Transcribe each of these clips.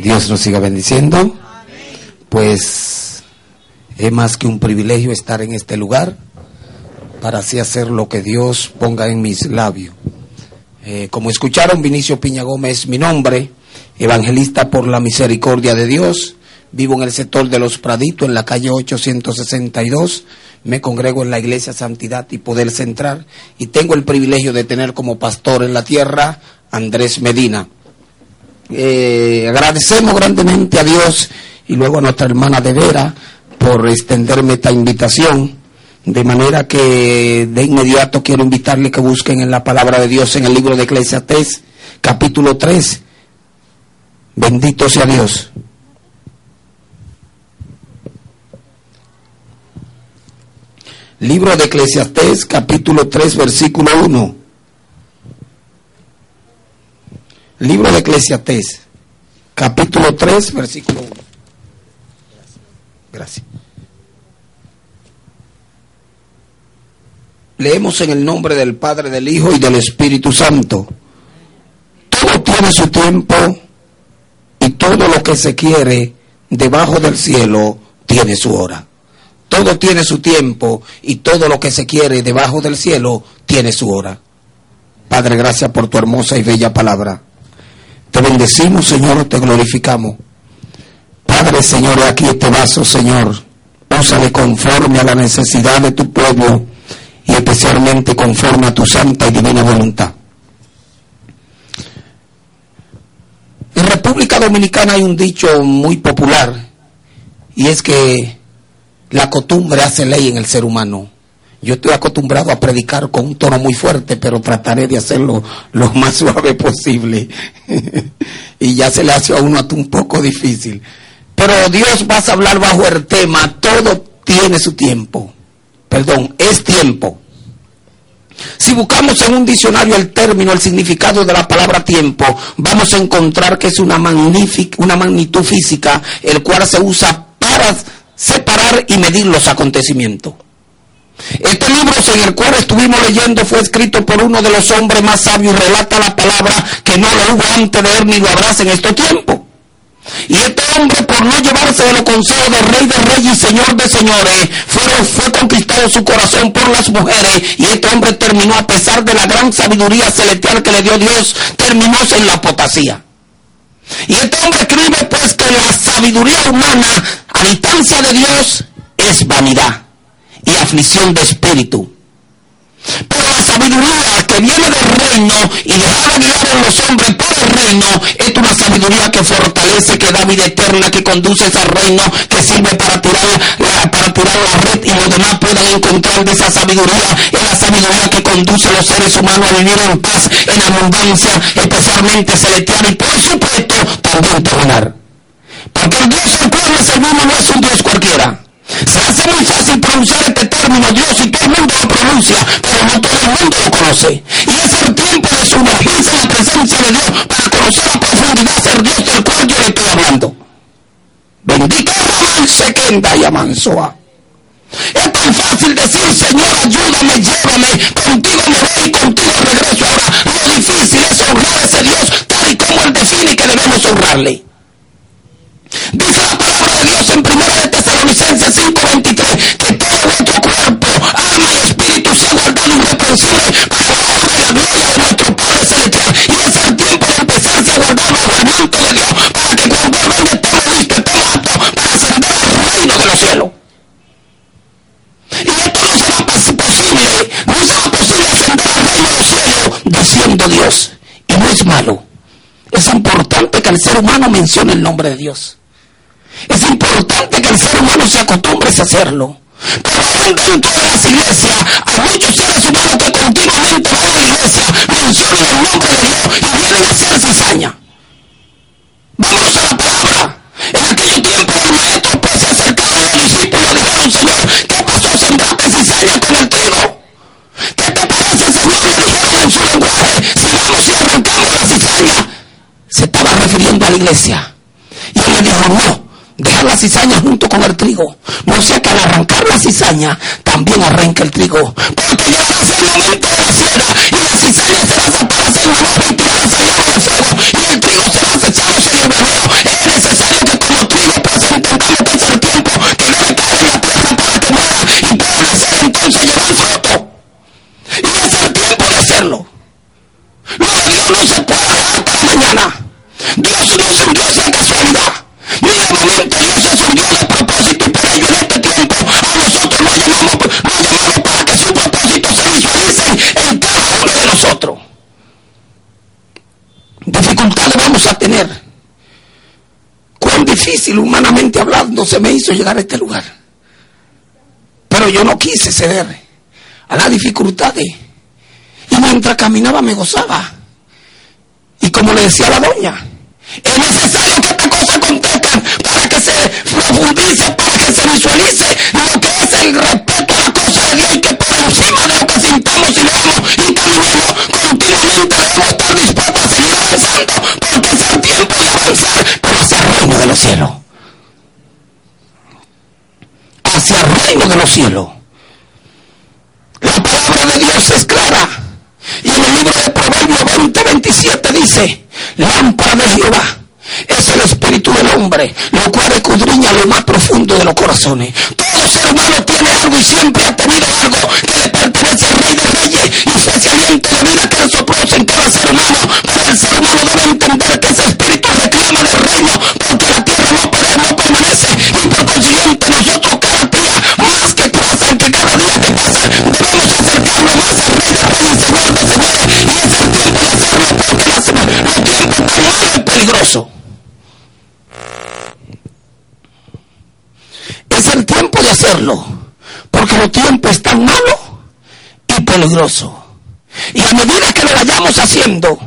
Dios nos siga bendiciendo. Pues es más que un privilegio estar en este lugar para así hacer lo que Dios ponga en mis labios. Eh, como escucharon, Vinicio Piña Gómez mi nombre, evangelista por la misericordia de Dios. Vivo en el sector de Los Praditos, en la calle 862. Me congrego en la Iglesia Santidad y Poder Central y tengo el privilegio de tener como pastor en la tierra Andrés Medina. Eh, agradecemos grandemente a Dios y luego a nuestra hermana de Vera por extenderme esta invitación. De manera que de inmediato quiero invitarle que busquen en la palabra de Dios en el libro de Eclesiastés, capítulo 3. Bendito sea Dios. Libro de Eclesiastés, capítulo 3, versículo 1. Libro de Eclesiastés, capítulo 3, versículo 1. Gracias. Leemos en el nombre del Padre, del Hijo y del Espíritu Santo. Todo tiene su tiempo y todo lo que se quiere debajo del cielo tiene su hora. Todo tiene su tiempo y todo lo que se quiere debajo del cielo tiene su hora. Padre, gracias por tu hermosa y bella palabra. Te bendecimos, Señor, te glorificamos. Padre, Señor, aquí este vaso, Señor, úsale conforme a la necesidad de tu pueblo y especialmente conforme a tu santa y divina voluntad. En República Dominicana hay un dicho muy popular y es que la costumbre hace ley en el ser humano. Yo estoy acostumbrado a predicar con un tono muy fuerte, pero trataré de hacerlo lo más suave posible. y ya se le hace a uno un poco difícil. Pero Dios va a hablar bajo el tema, todo tiene su tiempo. Perdón, es tiempo. Si buscamos en un diccionario el término, el significado de la palabra tiempo, vamos a encontrar que es una, una magnitud física, el cual se usa para separar y medir los acontecimientos. Este libro en el cual estuvimos leyendo fue escrito por uno de los hombres más sabios y relata la palabra que no lo hubo antes de él ni lo habrá en este tiempo. Y este hombre, por no llevarse de los consejos del rey de reyes y señor de señores, fue, conquistado su corazón por las mujeres. Y este hombre terminó, a pesar de la gran sabiduría celestial que le dio Dios, terminó en la apotasía. Y este hombre escribe pues que la sabiduría humana a distancia de Dios es vanidad y aflicción de espíritu. Pero la sabiduría que viene del reino y dejar guiar a los hombres por el reino es una sabiduría que fortalece, que da vida eterna, que conduce ese reino, que sirve para tirar, la, para tirar la red y los demás puedan encontrar de esa sabiduría. Es la sabiduría que conduce a los seres humanos a vivir en paz, en abundancia, especialmente celestial y por supuesto también terminar. Porque el Dios al le servimos no es un Dios cualquiera. Se hace muy fácil pronunciar este término Dios y todo el mundo lo pronuncia, pero no todo el mundo lo conoce. Y es el tiempo de sumergirse en la presencia de Dios para conocer la profundidad del Dios del cual yo le estoy hablando. Bendito Raman queda y Amansoa. Es tan fácil decir, Señor, ayúdame, llévame, contigo me voy y contigo regreso. Ahora, lo difícil es honrar a ese Dios tal y como Él define que debemos honrarle. Dice la palabra de Dios en primera de Tesalonicenses 5:23 que todo nuestro cuerpo, alma y espíritu sea guardado irreprensible para la honra y la gloria de nuestro Padre Celestial. Y es el tiempo de empezarse a guardar los mandatos de Dios para que cuando venga estemos listos, estemos aptos para ascender al reino de los cielos. Y esto no será posible, no será posible ascender al reino de los cielos diciendo Dios. Y no es malo. Es importante que el ser humano mencione el nombre de Dios. Es importante que el ser humano se acostumbre a hacerlo. Pero dentro de las iglesias hay muchos seres humanos que continuamente van a la iglesia, mencionan el nombre de Dios y vienen a hacer cizaña. Vamos a la palabra. En aquel tiempo el maestro pues se acercaba a los discípulos y dijeron, Señor, ¿qué pasó? ¿Sembraste cizaña con el trigo? ¿Qué te parece, Señor? Le dijeron en su lenguaje, si vamos y arrancamos la cizaña. Se estaba refiriendo a la iglesia. Y él le dijo, no, deja la cizaña junto con el trigo. No sea que al arrancar la cizaña también arranque el trigo. Porque ya pasa el momento de la siega y la cizaña se será sacada en la y tirada al fuego y el trigo se será acechado sin el Es necesario que como trigo presente humanamente hablando se me hizo llegar a este lugar. Pero yo no quise ceder a las dificultades. Y mientras caminaba me gozaba. Y como le decía la doña, es necesario que esta cosa acontezcan para que se profundice, para que se visualice lo que es el respeto a la cosa de Dios y que por encima de lo que sintamos y leemos y caminemos continuamente debemos estar dispuestos a seguir avanzando porque es el tiempo de avanzar hacia el reino de los cielos. Hacia el de los cielos. La palabra de Dios es clara. Y en el libro de Proverbios 20, 27 dice, lámpara de Jehová es el espíritu del hombre, lo cual escudriña lo más profundo de los corazones. Todo ser humano tiene algo y siempre ha tenido algo que le pertenece al Rey de Reyes y se hace aliento de vida que sopló en cada ser humano. Pero el ser humano debe entender que ese espíritu reclama del reino porque la tierra no, no permanece y es el tiempo de hacerlo porque. Es el tiempo tiempos están malos y peligrosos. Y a medida que lo vayamos haciendo,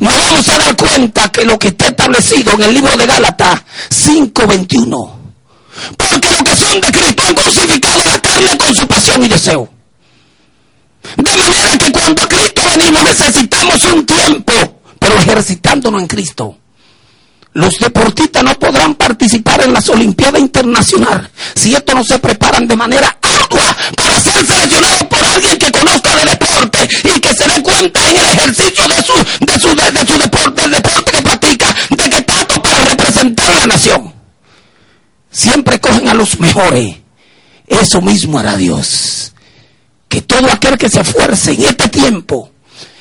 nos vamos a dar cuenta que lo que está establecido en el libro de Gálatas 5:21, porque los que son de Cristo han crucificado la carne con su pasión y deseo. De manera que cuando Cristo venimos necesitamos un tiempo, pero ejercitándonos en Cristo. Los deportistas no podrán participar en las Olimpiadas Internacionales si estos no se preparan de manera ardua para ser seleccionados por alguien que conozca de deporte y que se dé cuenta en el ejercicio de su, de su, de, de su deporte, del deporte que practica, de que está apto para representar a la nación. Siempre cogen a los mejores. Eso mismo hará Dios. Que todo aquel que se esfuerce en este tiempo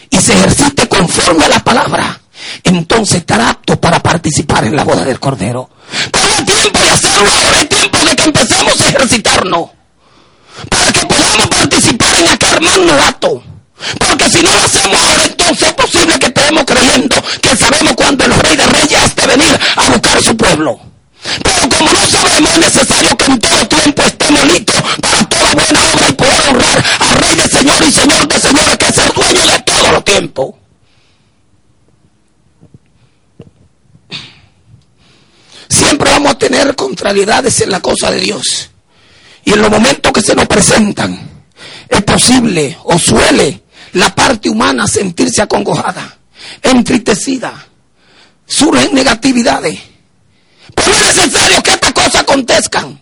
y se ejercite conforme a la palabra, entonces estará apto para participar en la boda del Cordero. Pero es tiempo de hacerlo ahora, es tiempo de que empecemos a ejercitarnos. Para que podamos participar en aquel magno acto. Porque si no lo hacemos ahora, entonces es posible que estemos creyendo que sabemos cuándo el Rey de Reyes de venir a buscar a su pueblo. Pero como no sabemos, es necesario que en todo tiempo estemos listos para toda buena obra y poder honrar al Rey de Señor y Señor de Señores, que es el dueño de todos los tiempos. Siempre vamos a tener contrariedades en la cosa de Dios. Y en los momentos que se nos presentan, es posible o suele la parte humana sentirse acongojada, entristecida. Surgen negatividades. Pero es necesario que estas cosas acontezcan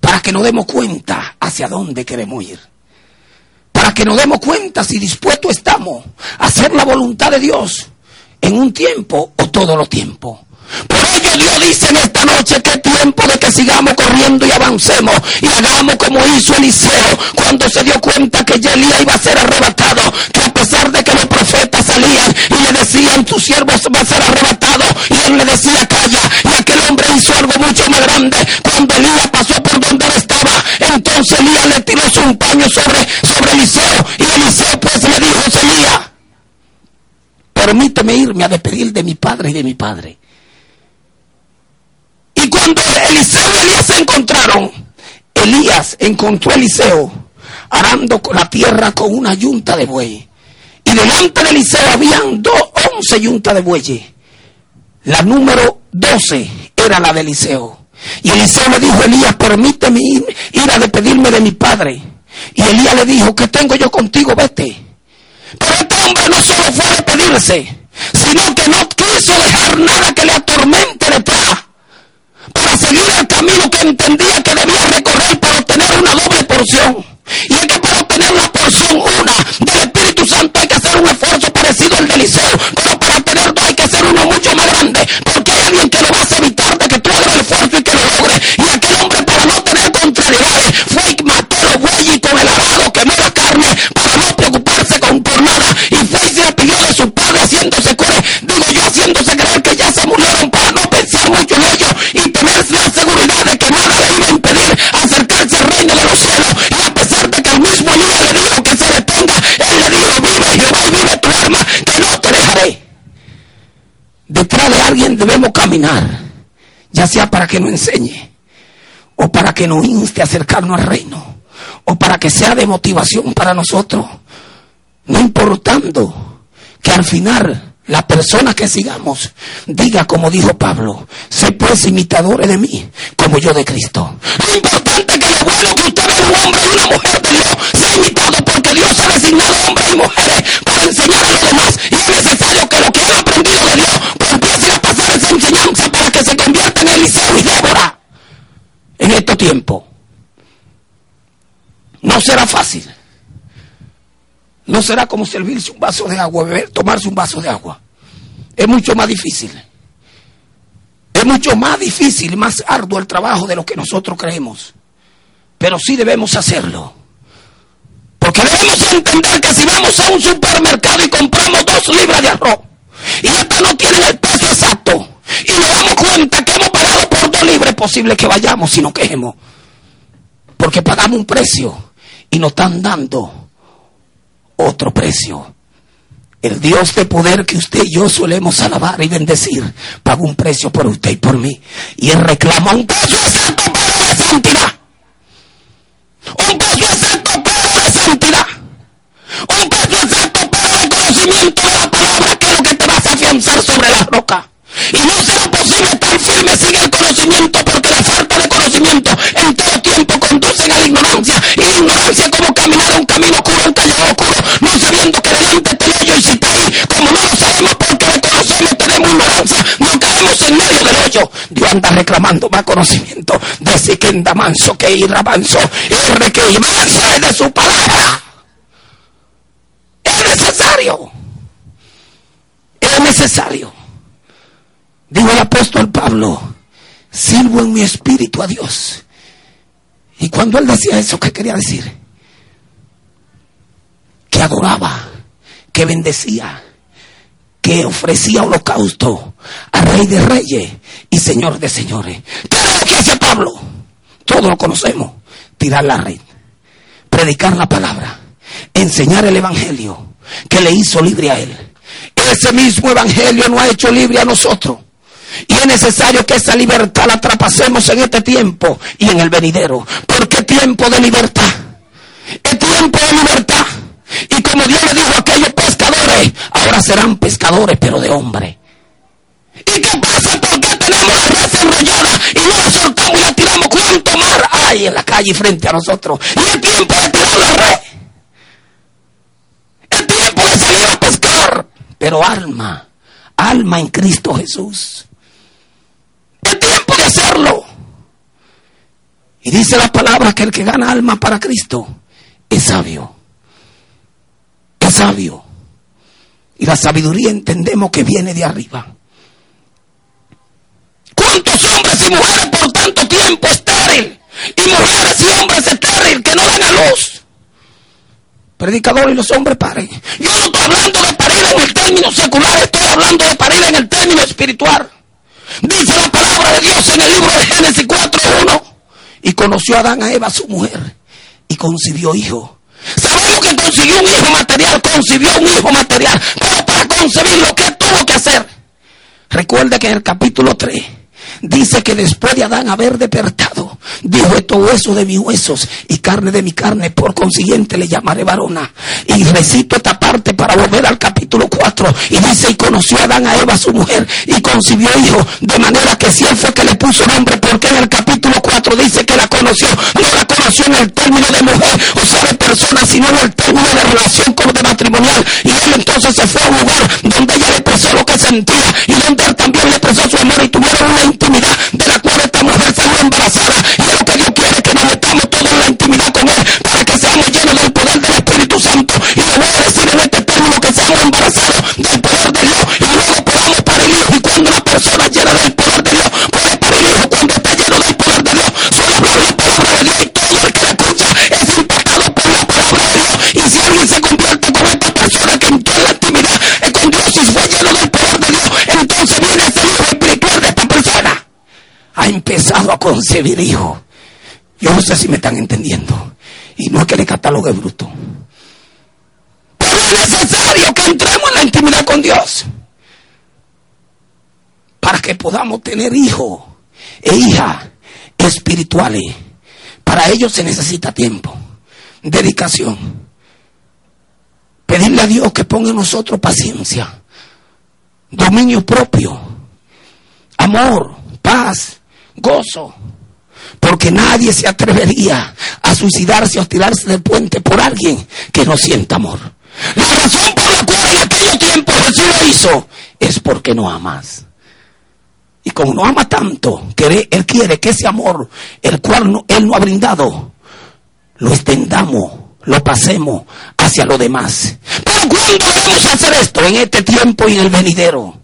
para que nos demos cuenta hacia dónde queremos ir. Para que nos demos cuenta si dispuestos estamos a hacer la voluntad de Dios en un tiempo o todo los tiempos. Por ello Dios dice en esta noche que es tiempo de que sigamos corriendo y avancemos y hagamos como hizo Eliseo cuando se dio cuenta que Elías iba a ser arrebatado, que a pesar de que los profetas salían y le decían tu siervo va a ser arrebatado y él le decía calla y aquel hombre hizo algo mucho más grande. Cuando Elías pasó por donde él estaba entonces Elías le tiró un paño sobre, sobre Eliseo y Eliseo pues le dijo Elías permíteme irme a despedir de mi padre y de mi padre cuando Eliseo y Elías se encontraron, Elías encontró a Eliseo arando la tierra con una yunta de bueyes. Y delante de Eliseo habían dos, once yuntas de bueyes. La número doce era la de Eliseo. Y Eliseo le dijo Elías, permíteme ir, ir a despedirme de mi padre. Y Elías le dijo, ¿qué tengo yo contigo? Vete. Pero este hombre no solo fue a despedirse, sino que no quiso dejar nada que le atormente detrás para seguir el camino que entendía que debía recorrer para obtener una doble porción. Y es que para obtener la porción una del Espíritu Santo hay que hacer un esfuerzo parecido al de pero para obtener dos hay que hacer uno mucho más grande, porque hay alguien que ya sea para que nos enseñe o para que nos inste a acercarnos al reino o para que sea de motivación para nosotros, no importando que al final la persona que sigamos diga como dijo Pablo, sé pues imitadores de mí, como yo de Cristo. Lo importante es que lo bueno que usted ve un hombre y una mujer de Dios sea imitado porque Dios ha designado hombres y mujeres para enseñar a los demás y es necesario que lo que han aprendido de Dios pues a pasar esa enseñanza para que se convierta en Eliseo y Débora en este tiempo. No será fácil. No será como servirse un vaso de agua, tomarse un vaso de agua. Es mucho más difícil. Es mucho más difícil y más arduo el trabajo de lo que nosotros creemos. Pero sí debemos hacerlo. Porque debemos entender que si vamos a un supermercado y compramos dos libras de arroz y estas no tienen el peso exacto y nos damos cuenta que hemos pagado por dos libras, es posible que vayamos y nos quejemos. Porque pagamos un precio y nos están dando otro precio. El Dios de poder que usted y yo solemos alabar y bendecir pagó un precio por usted y por mí. Y Él reclama un precio exacto para la santidad. Un precio exacto para la santidad. Un precio exacto para el conocimiento de la palabra que es lo que te vas a afianzar sobre la roca. Y no será posible estar firme sin el conocimiento porque la falta de conocimiento en todo tiempo conduce a la ignorancia. Y la ignorancia como caminar un camino oscuro, un callejón oscuro, no caemos en medio del hoyo. Dios anda reclamando más conocimiento de Siquenda manso que irá manso, y que manso es de su palabra. Es necesario. Es necesario. Dijo el apóstol Pablo, sirvo en mi espíritu a Dios. Y cuando él decía eso, ¿qué quería decir? Que adoraba, que bendecía, que ofrecía holocausto a Rey de Reyes y Señor de Señores. Que hace Pablo, todos lo conocemos, tirar la red, predicar la palabra, enseñar el Evangelio que le hizo libre a él. Ese mismo Evangelio no ha hecho libre a nosotros. Y es necesario que esa libertad la trapasemos en este tiempo y en el venidero. Porque tiempo de libertad. Es tiempo de libertad. Como Dios le dijo a aquellos pescadores, ahora serán pescadores, pero de hombre. ¿Y qué pasa? Porque tenemos la red enrollada y no la soltamos y la tiramos. ¿Cuánto mar hay en la calle frente a nosotros? Y es tiempo de tirar la red. Es tiempo de salir a pescar. Pero alma, alma en Cristo Jesús tiempo de hacerlo. Y dice la palabra que el que gana alma para Cristo es sabio. Sabio. Y la sabiduría entendemos que viene de arriba. ¿Cuántos hombres y mujeres por tanto tiempo estéril? Y mujeres y hombres estéril que no dan a luz. Predicadores y los hombres paren. Yo no estoy hablando de parir en el término secular, estoy hablando de parir en el término espiritual. Dice la palabra de Dios en el libro de Génesis 4.1. Y conoció a Adán a Eva, su mujer, y concibió hijo. Sabemos que consiguió un hijo material, concibió un hijo material, pero para concebirlo, ¿qué tuvo que hacer? Recuerda que en el capítulo 3 dice que después de Adán haber despertado, dijo esto hueso de mis huesos y carne de mi carne, por consiguiente le llamaré varona. Y recito esta parte para volver al capítulo 4 y dice y conoció a Adán a Eva su mujer y concibió hijo, de manera que si él fue que le puso nombre, porque en el capítulo 4 dice que la conoció, no la conoció en el término de mujer o sea de persona, sino en el término de relación como de matrimonial. Y él entonces se fue a un lugar donde ella le expresó lo que sentía y donde él también le expresó su amor y tuvieron una de la cual esta mujer salió embarazada. Y es lo que Dios quiere que nos metamos todos en la intimidad con Él para que seamos llenos del poder del Espíritu Santo. Y le voy a decir en este término que seamos embarazados del poder de Dios y luego podamos Hijo. Y cuando una persona concebir hijos. Yo no sé si me están entendiendo. Y no es que le catalogue bruto. Pero es necesario que entremos en la intimidad con Dios. para que podamos tener hijos e hijas espirituales. Para ello se necesita tiempo, dedicación. Pedirle a Dios que ponga en nosotros paciencia, dominio propio, amor, paz, gozo. Porque nadie se atrevería a suicidarse o a tirarse del puente por alguien que no sienta amor. La razón por la cual en aquel tiempo Jesús lo hizo es porque no amas. Y como no ama tanto, Él quiere que ese amor, el cual Él no ha brindado, lo extendamos, lo pasemos hacia lo demás. Pero ¿cuándo vamos a hacer esto? En este tiempo y en el venidero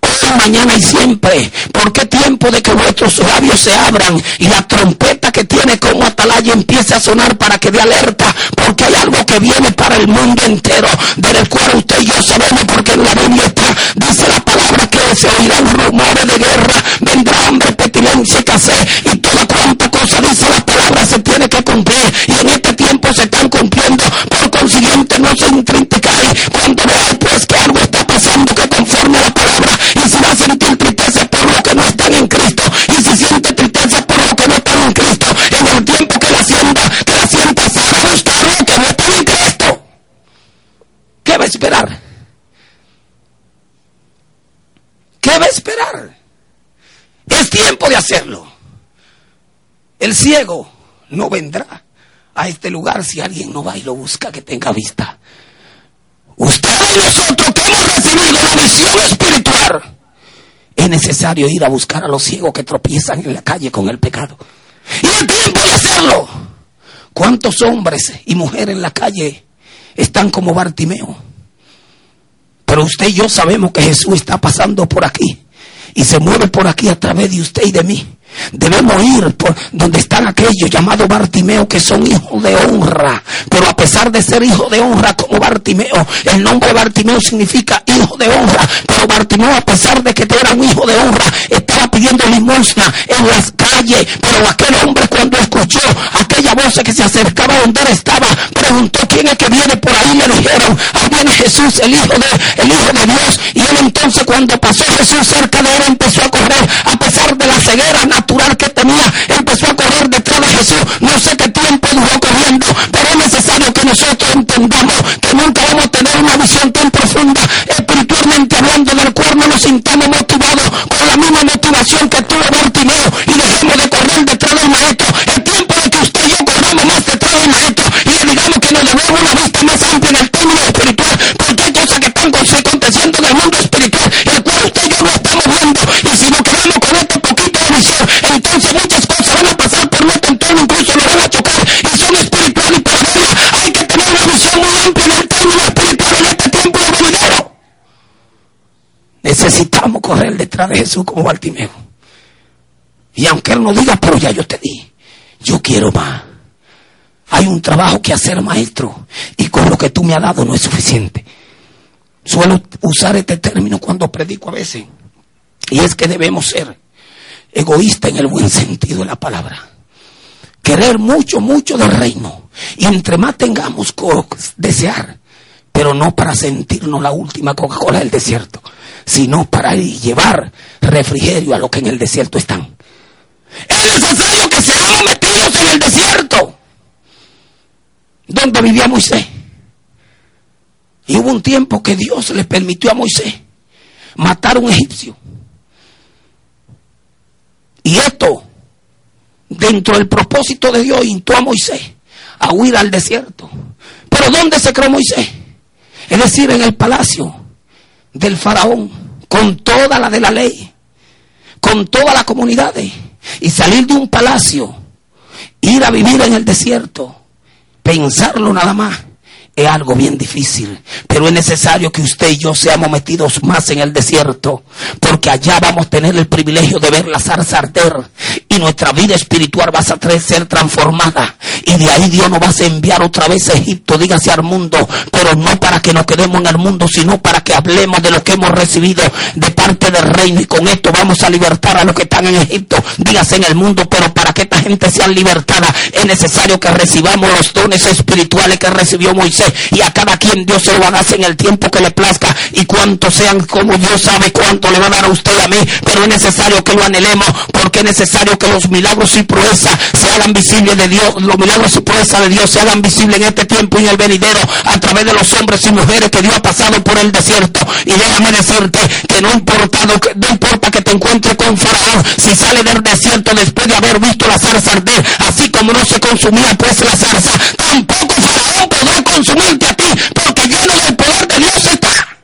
hoy, mañana y siempre. ¿Por qué tiempo de que vuestros labios se abran y la trompeta que tiene como atalaya empiece a sonar para que dé alerta? Porque hay algo que viene para el mundo entero, del cual usted y yo sabemos porque en la Biblia está, dice la palabra que se oirán rumores de guerra, vendrá hambre, petilencia y y toda cuanta cosa dice la palabra se tiene que cumplir y en este tiempo se están cumpliendo. Por consiguiente no se intrinticáis sentir tristeza por lo que no están en Cristo y si siente tristeza por lo que no están en Cristo. En el tiempo que la sienta que la sienta se ajusta a lo que no están en Cristo. ¿qué va a esperar? ¿qué va a esperar? es tiempo de hacerlo. El ciego no vendrá a este lugar si alguien no va y lo busca que tenga vista. Usted y nosotros que hemos recibido la visión espiritual, es necesario ir a buscar a los ciegos que tropiezan en la calle con el pecado. Y el tiempo de hacerlo. ¿Cuántos hombres y mujeres en la calle están como Bartimeo? Pero usted y yo sabemos que Jesús está pasando por aquí y se mueve por aquí a través de usted y de mí. Debemos ir por donde están aquellos llamados Bartimeo que son hijos de honra. Pero a pesar de ser hijos de honra como Bartimeo, el nombre Bartimeo significa hijo de honra. Pero Bartimeo a pesar de que era un hijo de honra, estaba pidiendo limosna en las calles. Pero aquel hombre cuando escuchó aquella voz que se acercaba donde él estaba, preguntó quién es que viene por ahí. Le dijeron, ahí viene Jesús, el hijo de, el hijo de Dios. Y él entonces cuando pasó Jesús cerca de él empezó a correr a pesar de la ceguera que tenía, empezó a correr detrás de Jesús. No sé qué tiempo duró corriendo, pero es necesario que nosotros entendamos que nunca vamos a tener una visión tan profunda, espiritualmente hablando, del cual no nos sintamos motivados con la misma motivación que tuvo Bartimeo y dejemos de correr detrás del maestro. El tiempo de que usted y yo corramos más detrás del maestro y le digamos que nos debemos una vista más amplia en el término espiritual, porque hay cosas que están aconteciendo en el mundo espiritual, correr detrás de Jesús como Bartimeo. Y aunque Él no diga, pero ya yo te di, yo quiero más. Hay un trabajo que hacer, maestro, y con lo que tú me has dado no es suficiente. Suelo usar este término cuando predico a veces. Y es que debemos ser egoístas en el buen sentido de la palabra. Querer mucho, mucho del reino. Y entre más tengamos desear, pero no para sentirnos la última Coca-Cola del desierto, sino para llevar refrigerio a los que en el desierto están. Es necesario que seamos metidos en el desierto, donde vivía Moisés. Y hubo un tiempo que Dios le permitió a Moisés matar a un egipcio. Y esto, dentro del propósito de Dios, instó a Moisés a huir al desierto. Pero ¿dónde se creó Moisés? Es decir, en el palacio del faraón, con toda la de la ley, con todas las comunidades, y salir de un palacio, ir a vivir en el desierto, pensarlo nada más, es algo bien difícil, pero es necesario que usted y yo seamos metidos más en el desierto, porque allá vamos a tener el privilegio de ver la zarza arder y nuestra vida espiritual va a ser transformada. Y de ahí Dios nos va a enviar otra vez a Egipto, dígase al mundo, pero no para que nos quedemos en el mundo, sino para que hablemos de lo que hemos recibido de parte del reino. Y con esto vamos a libertar a los que están en Egipto, dígase en el mundo, pero para que esta gente sea libertada es necesario que recibamos los dones espirituales que recibió Moisés y a cada quien Dios se lo va a dar en el tiempo que le plazca y cuantos sean como Dios sabe cuánto le va a dar a usted y a mí, pero es necesario que lo anhelemos porque es necesario que los milagros y proezas se hagan visibles de Dios, los milagros y proezas de Dios se hagan visibles en este tiempo y en el venidero a través de los hombres y mujeres que Dios ha pasado por el desierto. Y déjame decirte que no importa, no importa que te encuentres con Faraón si sale del desierto después de haber visto la zarza arder, así como no se consumía pues la zarza, tampoco Faraón podrá consumirte a ti, porque lleno del poder de Dios está.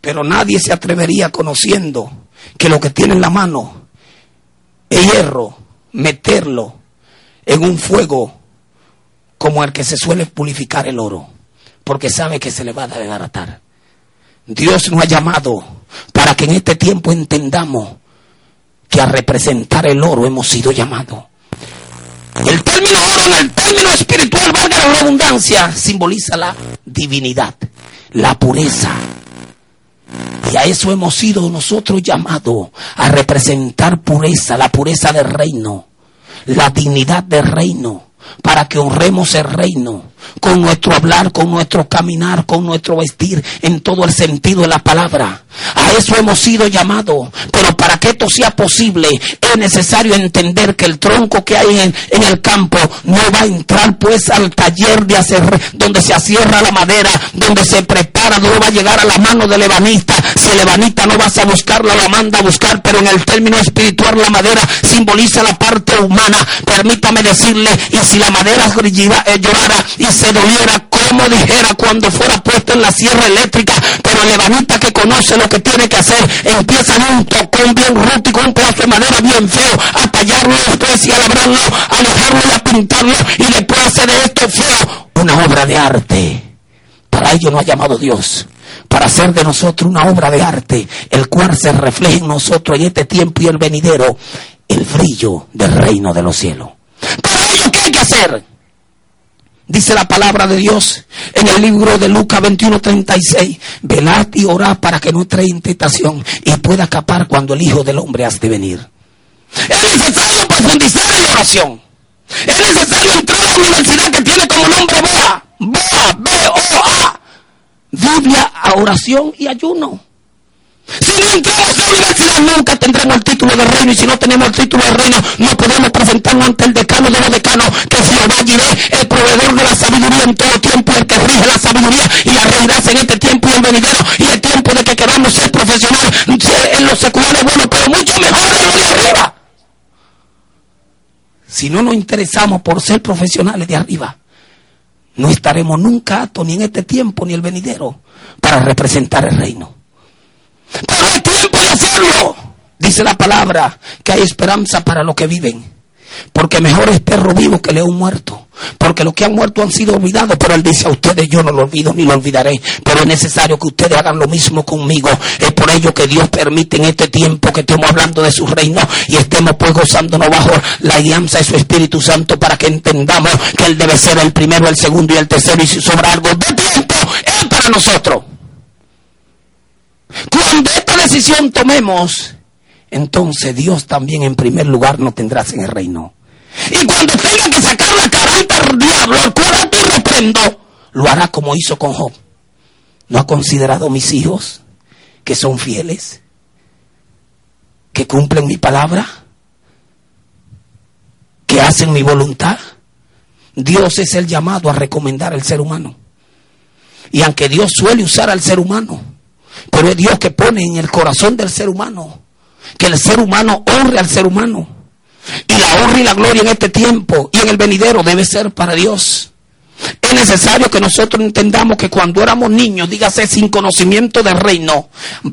Pero nadie se atrevería conociendo que lo que tiene en la mano es hierro, meterlo en un fuego como el que se suele purificar el oro, porque sabe que se le va a desbaratar. Dios nos ha llamado para que en este tiempo entendamos que a representar el oro hemos sido llamados. El término oro en el término espiritual, valga la redundancia, simboliza la divinidad, la pureza. Y a eso hemos sido nosotros llamados, a representar pureza, la pureza del reino, la dignidad del reino, para que honremos el reino con nuestro hablar, con nuestro caminar, con nuestro vestir, en todo el sentido de la palabra. A eso hemos sido llamados. Pero para que esto sea posible, es necesario entender que el tronco que hay en, el campo no va a entrar pues al taller de hacer, donde se acierra la madera, donde se prepara, no va a llegar a la mano del ebanista. Ebanista no vas a buscarla, la manda a buscar, pero en el término espiritual la madera simboliza la parte humana. Permítame decirle, y si la madera eh, llorara y se doliera como dijera cuando fuera puesto en la sierra eléctrica, pero el ebanista que conoce lo que tiene que hacer, empieza en un tocón bien rústico, un pedazo de madera bien feo, a tallarlo después y a labrarlo, a dejarlo y a pintarlo, y después hacer de esto feo una obra de arte. Para ello no ha llamado Dios para hacer de nosotros una obra de arte, el cual se refleje en nosotros en este tiempo y el venidero, el brillo del reino de los cielos. Para ello, ¿qué hay que hacer? Dice la palabra de Dios en el libro de Lucas 21:36. Velad y orad para que no en tentación y pueda escapar cuando el Hijo del Hombre has de venir. Es necesario profundizar en la oración. Es necesario entrar a la universidad que tiene como nombre BOA. BOA, B-O-A. Biblia, a oración y ayuno. Si no entramos a la universidad nunca tendremos el título de reino y si no tenemos el título de reino no podemos presentarnos ante el decano de los decanos que Jehová el proveedor de la sabiduría en todo tiempo, el que rige la sabiduría y la realidad en este tiempo y el venidero y el tiempo de que queramos ser profesionales en los seculares bueno, pero mucho mejor en lo de arriba. Si no nos interesamos por ser profesionales de arriba, no estaremos nunca atos ni en este tiempo ni el venidero para representar el reino. Pero es tiempo de hacerlo. Dice la palabra que hay esperanza para los que viven. Porque mejor es perro vivo que león muerto. Porque los que han muerto han sido olvidados. Pero Él dice a ustedes, yo no lo olvido ni lo olvidaré. Pero es necesario que ustedes hagan lo mismo conmigo. Es por ello que Dios permite en este tiempo que estemos hablando de su reino y estemos pues gozándonos bajo la alianza de su Espíritu Santo para que entendamos que Él debe ser el primero, el segundo y el tercero. Y si sobra algo de tiempo, es para nosotros. Cuando esta decisión tomemos, entonces Dios también en primer lugar no tendrás en el reino. Y cuando tenga que sacar la cara al diablo, al cual te reprendo, lo hará como hizo con Job. ¿No ha considerado mis hijos que son fieles? ¿Que cumplen mi palabra? ¿Que hacen mi voluntad? Dios es el llamado a recomendar al ser humano. Y aunque Dios suele usar al ser humano, pero es Dios que pone en el corazón del ser humano que el ser humano honre al ser humano. Y la honra y la gloria en este tiempo y en el venidero debe ser para Dios. Es necesario que nosotros entendamos que cuando éramos niños, dígase sin conocimiento del reino,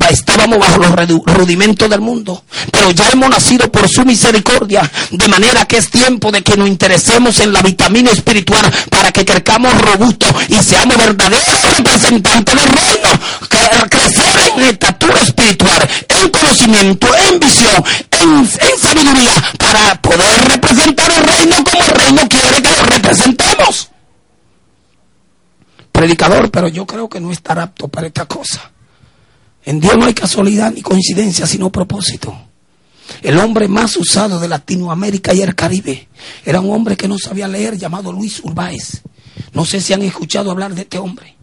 estábamos bajo los rudimentos del mundo, pero ya hemos nacido por su misericordia, de manera que es tiempo de que nos interesemos en la vitamina espiritual para que crezcamos robustos y seamos verdaderos representantes del reino, crecer en estatura espiritual, en conocimiento, en visión, en, en sabiduría, para poder representar el reino como el reino quiere que lo representemos predicador, pero yo creo que no estará apto para esta cosa. En Dios no hay casualidad ni coincidencia, sino propósito. el hombre más usado de Latinoamérica y el Caribe. Era un hombre que no sabía leer llamado Luis Urbáez. No sé si han escuchado hablar de este hombre.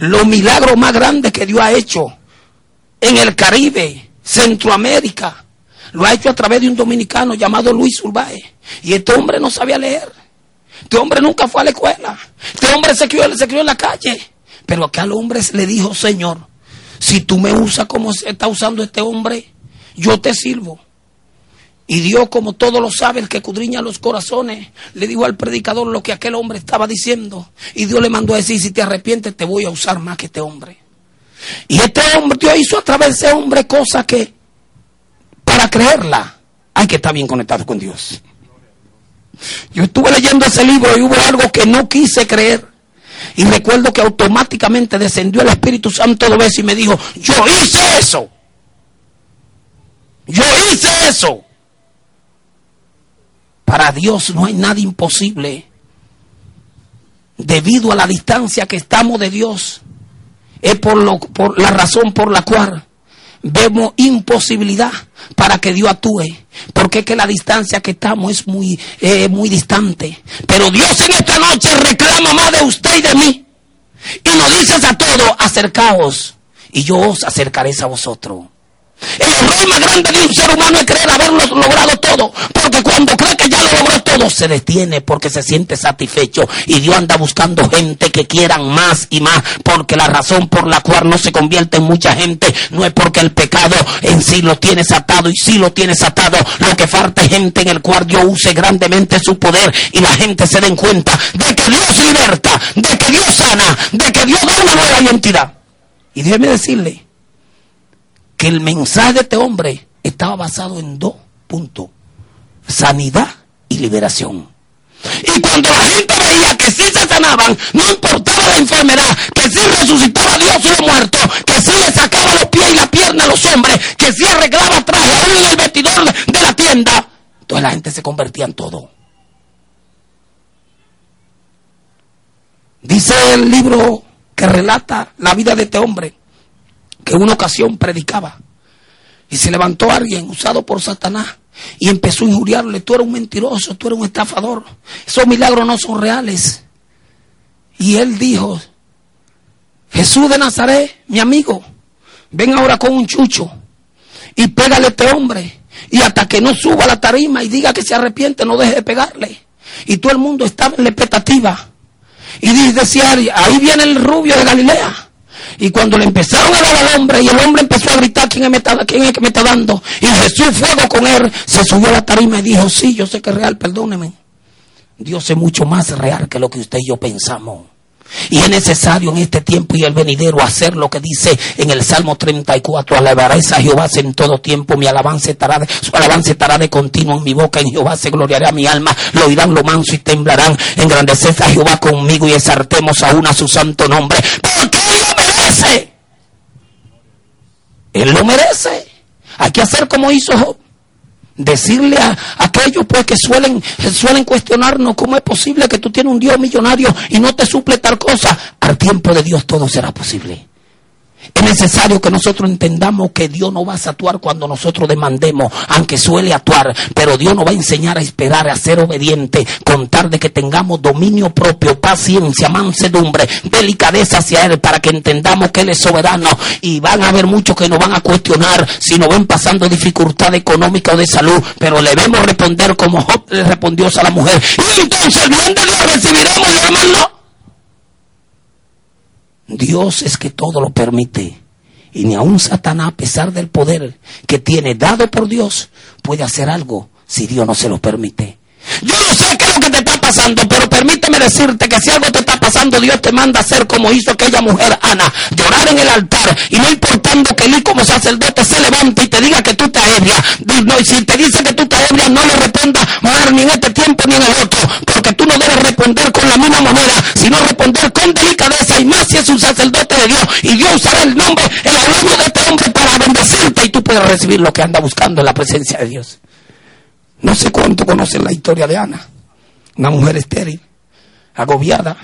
Los milagros más grandes que Dios ha hecho en el Caribe, Centroamérica, lo ha hecho a través de un dominicano llamado Luis Urbáez. Y este hombre no sabía leer. Este hombre nunca fue a la escuela. Este hombre se crió, se crió en la calle. Pero aquel hombre le dijo, Señor, si tú me usas como está usando este hombre, yo te sirvo. Y Dios, como todo lo sabe, el que escudriña los corazones, le dijo al predicador lo que aquel hombre estaba diciendo. Y Dios le mandó a decir, si te arrepientes, te voy a usar más que este hombre. Y este hombre, Dios hizo a través de ese hombre cosas que, para creerla, hay que estar bien conectado con Dios. Yo estuve leyendo ese libro y hubo algo que no quise creer. Y recuerdo que automáticamente descendió el Espíritu Santo dos veces y me dijo, yo hice eso. Yo hice eso. Para Dios no hay nada imposible. Debido a la distancia que estamos de Dios, es por, lo, por la razón por la cual vemos imposibilidad para que Dios actúe, porque es que la distancia que estamos es muy, eh, muy distante. Pero Dios en esta noche reclama más de usted y de mí. Y nos dices a todos, acercaos, y yo os acercaré a vosotros. El error más grande de un ser humano es creer haberlo logrado todo. Porque cuando cree que ya lo logró todo, se detiene porque se siente satisfecho. Y Dios anda buscando gente que quieran más y más. Porque la razón por la cual no se convierte en mucha gente no es porque el pecado en sí lo tienes atado y sí lo tienes atado. Lo que falta es gente en el cual Dios use grandemente su poder y la gente se den cuenta de que Dios liberta, de que Dios sana, de que Dios da una nueva identidad. Y déjeme decirle, que el mensaje de este hombre estaba basado en dos puntos, sanidad y liberación. Y cuando la gente veía que sí se sanaban, no importaba la enfermedad, que sí resucitaba a Dios y los muertos, que sí le sacaba los pies y la pierna a los hombres, que sí arreglaba traje aún en el vestidor de la tienda, toda la gente se convertía en todo. Dice el libro que relata la vida de este hombre, que en una ocasión predicaba. Y se levantó alguien usado por Satanás y empezó a injuriarle. Tú eres un mentiroso, tú eres un estafador. Esos milagros no son reales. Y él dijo, Jesús de Nazaret, mi amigo, ven ahora con un chucho y pégale a este hombre. Y hasta que no suba a la tarima y diga que se arrepiente, no deje de pegarle. Y todo el mundo estaba en la expectativa. Y decía, ahí viene el rubio de Galilea. Y cuando le empezaron a dar al hombre y el hombre empezó a gritar, ¿quién me está, quién que me está dando? Y Jesús fuego con él, se subió a la tarima y dijo, sí, yo sé que es real, perdóneme. Dios es mucho más real que lo que usted y yo pensamos. Y es necesario en este tiempo y el venidero hacer lo que dice en el Salmo 34, alabaréis a Jehová en todo tiempo, mi alabanza estará de, su alabanza estará de continuo en mi boca, en Jehová se gloriará mi alma, lo oirán lo manso y temblarán, engrandecer a Jehová conmigo y exaltemos aún a su santo nombre, porque Él lo Él lo merece. Hay que hacer como hizo Job decirle a, aquellos pues que suelen, suelen cuestionarnos cómo es posible que tú tienes un Dios millonario y no te suple tal cosa. Al tiempo de Dios todo será posible. Es necesario que nosotros entendamos que Dios no va a actuar cuando nosotros demandemos, aunque suele actuar, pero Dios nos va a enseñar a esperar, a ser obediente, contar de que tengamos dominio propio, paciencia, mansedumbre, delicadeza hacia Él, para que entendamos que Él es soberano. Y van a haber muchos que nos van a cuestionar si nos ven pasando dificultad económica o de salud, pero le vemos responder como Job le respondió a la mujer. Y entonces, ¿dónde lo recibiremos y Dios es que todo lo permite. Y ni aun Satanás, a pesar del poder que tiene dado por Dios, puede hacer algo si Dios no se lo permite. Yo no sé qué es lo que te está pasando, pero permíteme decirte que si algo te está pasando, Dios te manda a hacer como hizo aquella mujer Ana, llorar en el altar y no importando que él como sacerdote se levante y te diga que tú te ebrias. No, y si te dice que tú te ebrias, no le respondas ni en este tiempo ni en el otro, porque tú no debes responder con la misma manera, sino responder con delicadeza y más si es un sacerdote de Dios. Y Dios usará el nombre, el nombre de este hombre para bendecirte y tú puedes recibir lo que anda buscando en la presencia de Dios. No sé cuánto conocen la historia de Ana, una mujer estéril, agobiada.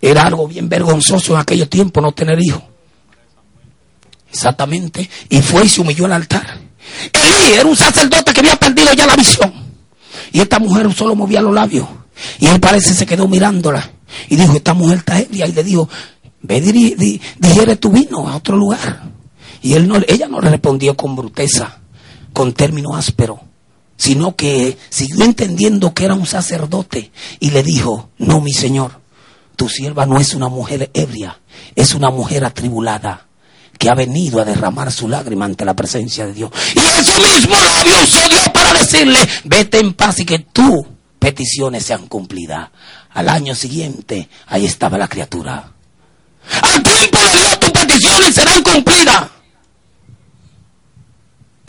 Era algo bien vergonzoso en aquellos tiempos no tener hijos. Exactamente. Y fue y se humilló al altar. Elí era un sacerdote que había perdido ya la visión. Y esta mujer solo movía los labios. Y él parece se quedó mirándola. Y dijo, esta mujer está ebria. Y le dijo, ve, digiere tu vino a otro lugar. Y él no, ella no le respondió con bruteza, con término áspero, sino que siguió entendiendo que era un sacerdote y le dijo, no, mi señor, tu sierva no es una mujer ebria, es una mujer atribulada que ha venido a derramar su lágrima ante la presencia de Dios. Y eso mismo labio usó Dios para decirle, vete en paz y que tus peticiones sean cumplidas. Al año siguiente, ahí estaba la criatura. Al tiempo de Dios tus peticiones serán cumplidas.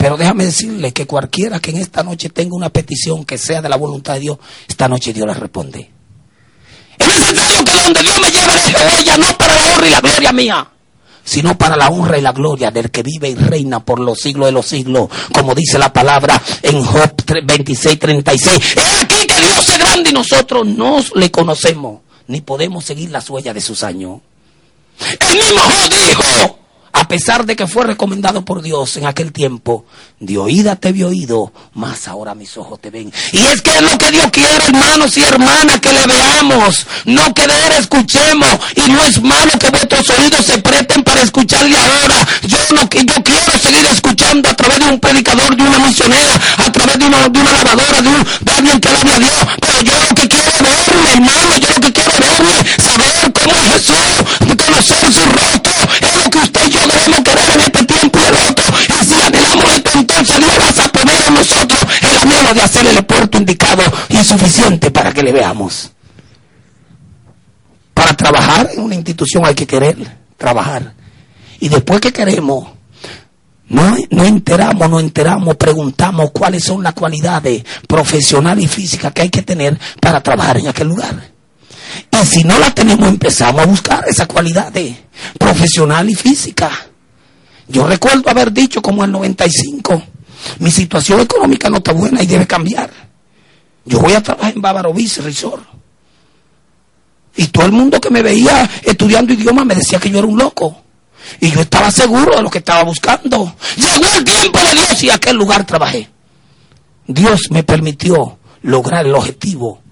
Pero déjame decirle que cualquiera que en esta noche tenga una petición que sea de la voluntad de Dios, esta noche Dios la responde. Es necesario que donde Dios me lleve ella, no para la honra y la gloria mía, sino para la honra y la gloria del que vive y reina por los siglos de los siglos, como dice la palabra en Job 26, 36. Es aquí que Dios es grande y nosotros no le conocemos, ni podemos seguir las huellas de sus años. El mismo Job dijo, a pesar de que fue recomendado por Dios en aquel tiempo, de oída te vi oído, más ahora mis ojos te ven. Y es que es lo que Dios quiere, hermanos y hermanas, que le veamos, no que escuchemos. Y no es malo que vuestros oídos se presten para escucharle ahora. Yo no yo quiero seguir escuchando a través de un predicador, de una misionera, a través de una, lavadora, de, un, de alguien que habla a Dios. Pero yo lo que quiero verle, hermano, yo lo que quiero verle, saber cómo es Jesús, conocer su rostro, es lo que usted de hacer el puerto indicado y suficiente para que le veamos. Para trabajar en una institución hay que querer trabajar. Y después que queremos, no, no enteramos, no enteramos, preguntamos cuáles son las cualidades profesionales y físicas que hay que tener para trabajar en aquel lugar. Y si no las tenemos, empezamos a buscar esa cualidad de profesional y física. Yo recuerdo haber dicho como el 95, mi situación económica no está buena y debe cambiar. Yo voy a trabajar en Bávaro Beach Resort. Y todo el mundo que me veía estudiando idioma me decía que yo era un loco. Y yo estaba seguro de lo que estaba buscando. Llegó el tiempo de Dios y aquel lugar trabajé. Dios me permitió lograr el objetivo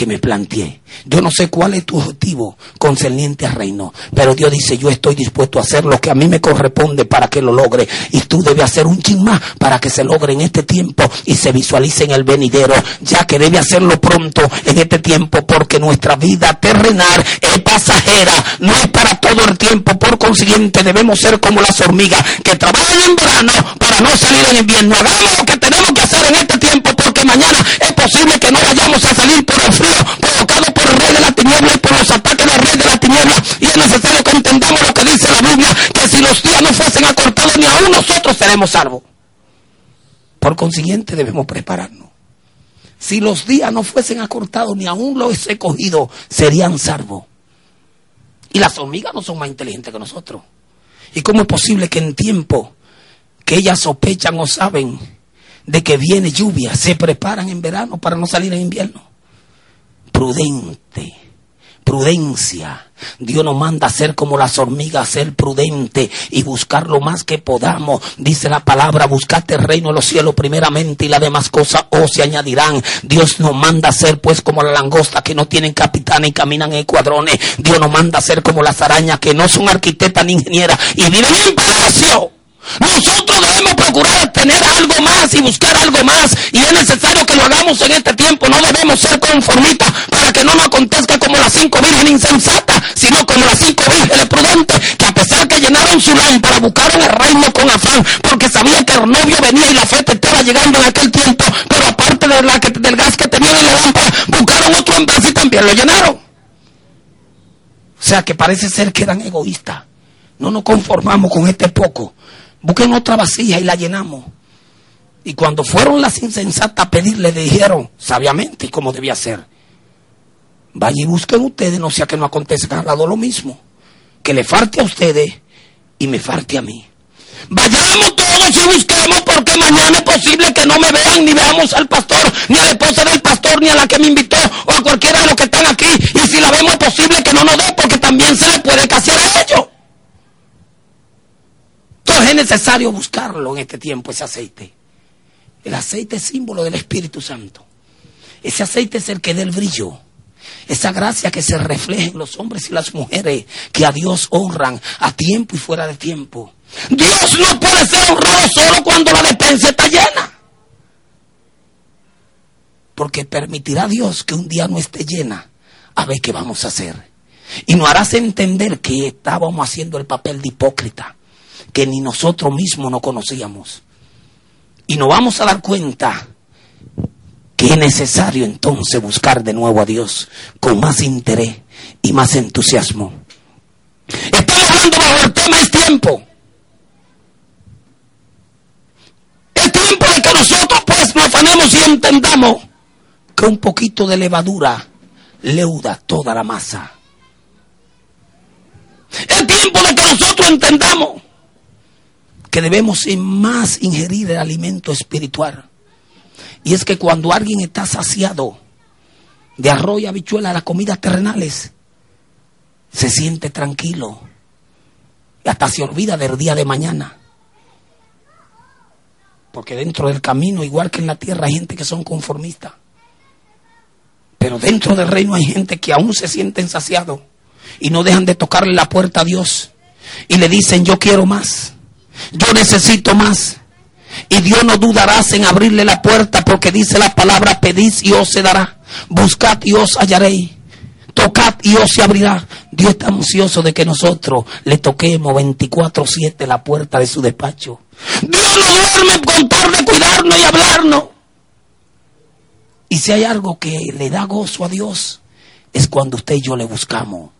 que me planteé. Yo no sé cuál es tu objetivo concerniente al reino, pero Dios dice, yo estoy dispuesto a hacer lo que a mí me corresponde para que lo logre. Y tú debes hacer un chin más para que se logre en este tiempo y se visualice en el venidero, ya que debe hacerlo pronto en este tiempo, porque nuestra vida terrenal es pasajera, no es para todo el tiempo. Por consiguiente, debemos ser como las hormigas que trabajan en verano para no salir en invierno. Hagamos lo que tenemos que hacer en este tiempo, porque mañana es posible que no vayamos a salir por el frío provocado por el rey de la tiniebla y por los ataques del rey de la tiniebla. Y es necesario que entendamos lo que dice la Biblia, que si los días no fuesen acortados, ni aún nosotros seremos salvos. Por consiguiente, debemos prepararnos. Si los días no fuesen acortados, ni aún los he cogido, serían salvos. Y las hormigas no son más inteligentes que nosotros. ¿Y cómo es posible que en tiempo que ellas sospechan o saben de que viene lluvia, se preparan en verano para no salir en invierno? Prudente. Prudencia. Dios nos manda a ser como las hormigas, ser prudente y buscar lo más que podamos. Dice la palabra, buscate el reino de los cielos primeramente y las demás cosas o se añadirán. Dios nos manda a ser pues como la langosta que no tienen capitán y caminan en cuadrones. Dios nos manda a ser como las arañas que no son arquitectas ni ingenieras y viven en palacio. Nosotros debemos procurar tener algo más y buscar algo más. Y es necesario que lo hagamos en este tiempo. No debemos ser conformistas para que no nos acontezca como las cinco vírgenes insensatas, sino como las cinco vírgenes prudentes, que a pesar que llenaron su lámpara, buscaron el reino con afán, porque sabían que el novio venía y la fe estaba llegando en aquel tiempo. Pero aparte de la del gas que tenían en la lámpara, buscaron otro envase y también lo llenaron. O sea que parece ser que eran egoístas. No nos conformamos con este poco busquen otra vasija y la llenamos. Y cuando fueron las insensatas a pedir, le dijeron sabiamente cómo debía ser. Vaya y busquen ustedes, no sea que no acontezca al lado lo mismo. Que le falte a ustedes y me falte a mí. Vayamos todos y busquemos porque mañana es posible que no me vean ni veamos al pastor, ni a la esposa del pastor, ni a la que me invitó o a cualquiera de los que están aquí. Y si la vemos es posible que no nos dé porque también se le puede casear a ellos es necesario buscarlo en este tiempo, ese aceite. El aceite es símbolo del Espíritu Santo. Ese aceite es el que da el brillo. Esa gracia que se refleja en los hombres y las mujeres que a Dios honran a tiempo y fuera de tiempo. Dios no puede ser honrado solo cuando la despensa está llena. Porque permitirá Dios que un día no esté llena. A ver qué vamos a hacer. Y nos harás entender que estábamos haciendo el papel de hipócrita, que ni nosotros mismos no conocíamos. Y nos vamos a dar cuenta que es necesario entonces buscar de nuevo a Dios con más interés y más entusiasmo. Estamos hablando bajo el tema es tiempo. Es tiempo de que nosotros pues nos afanemos y entendamos que un poquito de levadura leuda toda la masa. Es tiempo de que nosotros entendamos que debemos más ingerir el alimento espiritual. Y es que cuando alguien está saciado de arroz y habichuela, las comidas terrenales, se siente tranquilo y hasta se olvida del día de mañana. Porque dentro del camino, igual que en la tierra, hay gente que son conformistas. Pero dentro del reino hay gente que aún se sienten saciados y no dejan de tocarle la puerta a Dios y le dicen yo quiero más, yo necesito más. Y Dios no dudará en abrirle la puerta porque dice la palabra pedís y os se dará, buscad y os hallaréis, tocad y os se abrirá. Dios está ansioso de que nosotros le toquemos 24/7 la puerta de su despacho. Dios no duerme con tal de cuidarnos y hablarnos. Y si hay algo que le da gozo a Dios, es cuando usted y yo le buscamos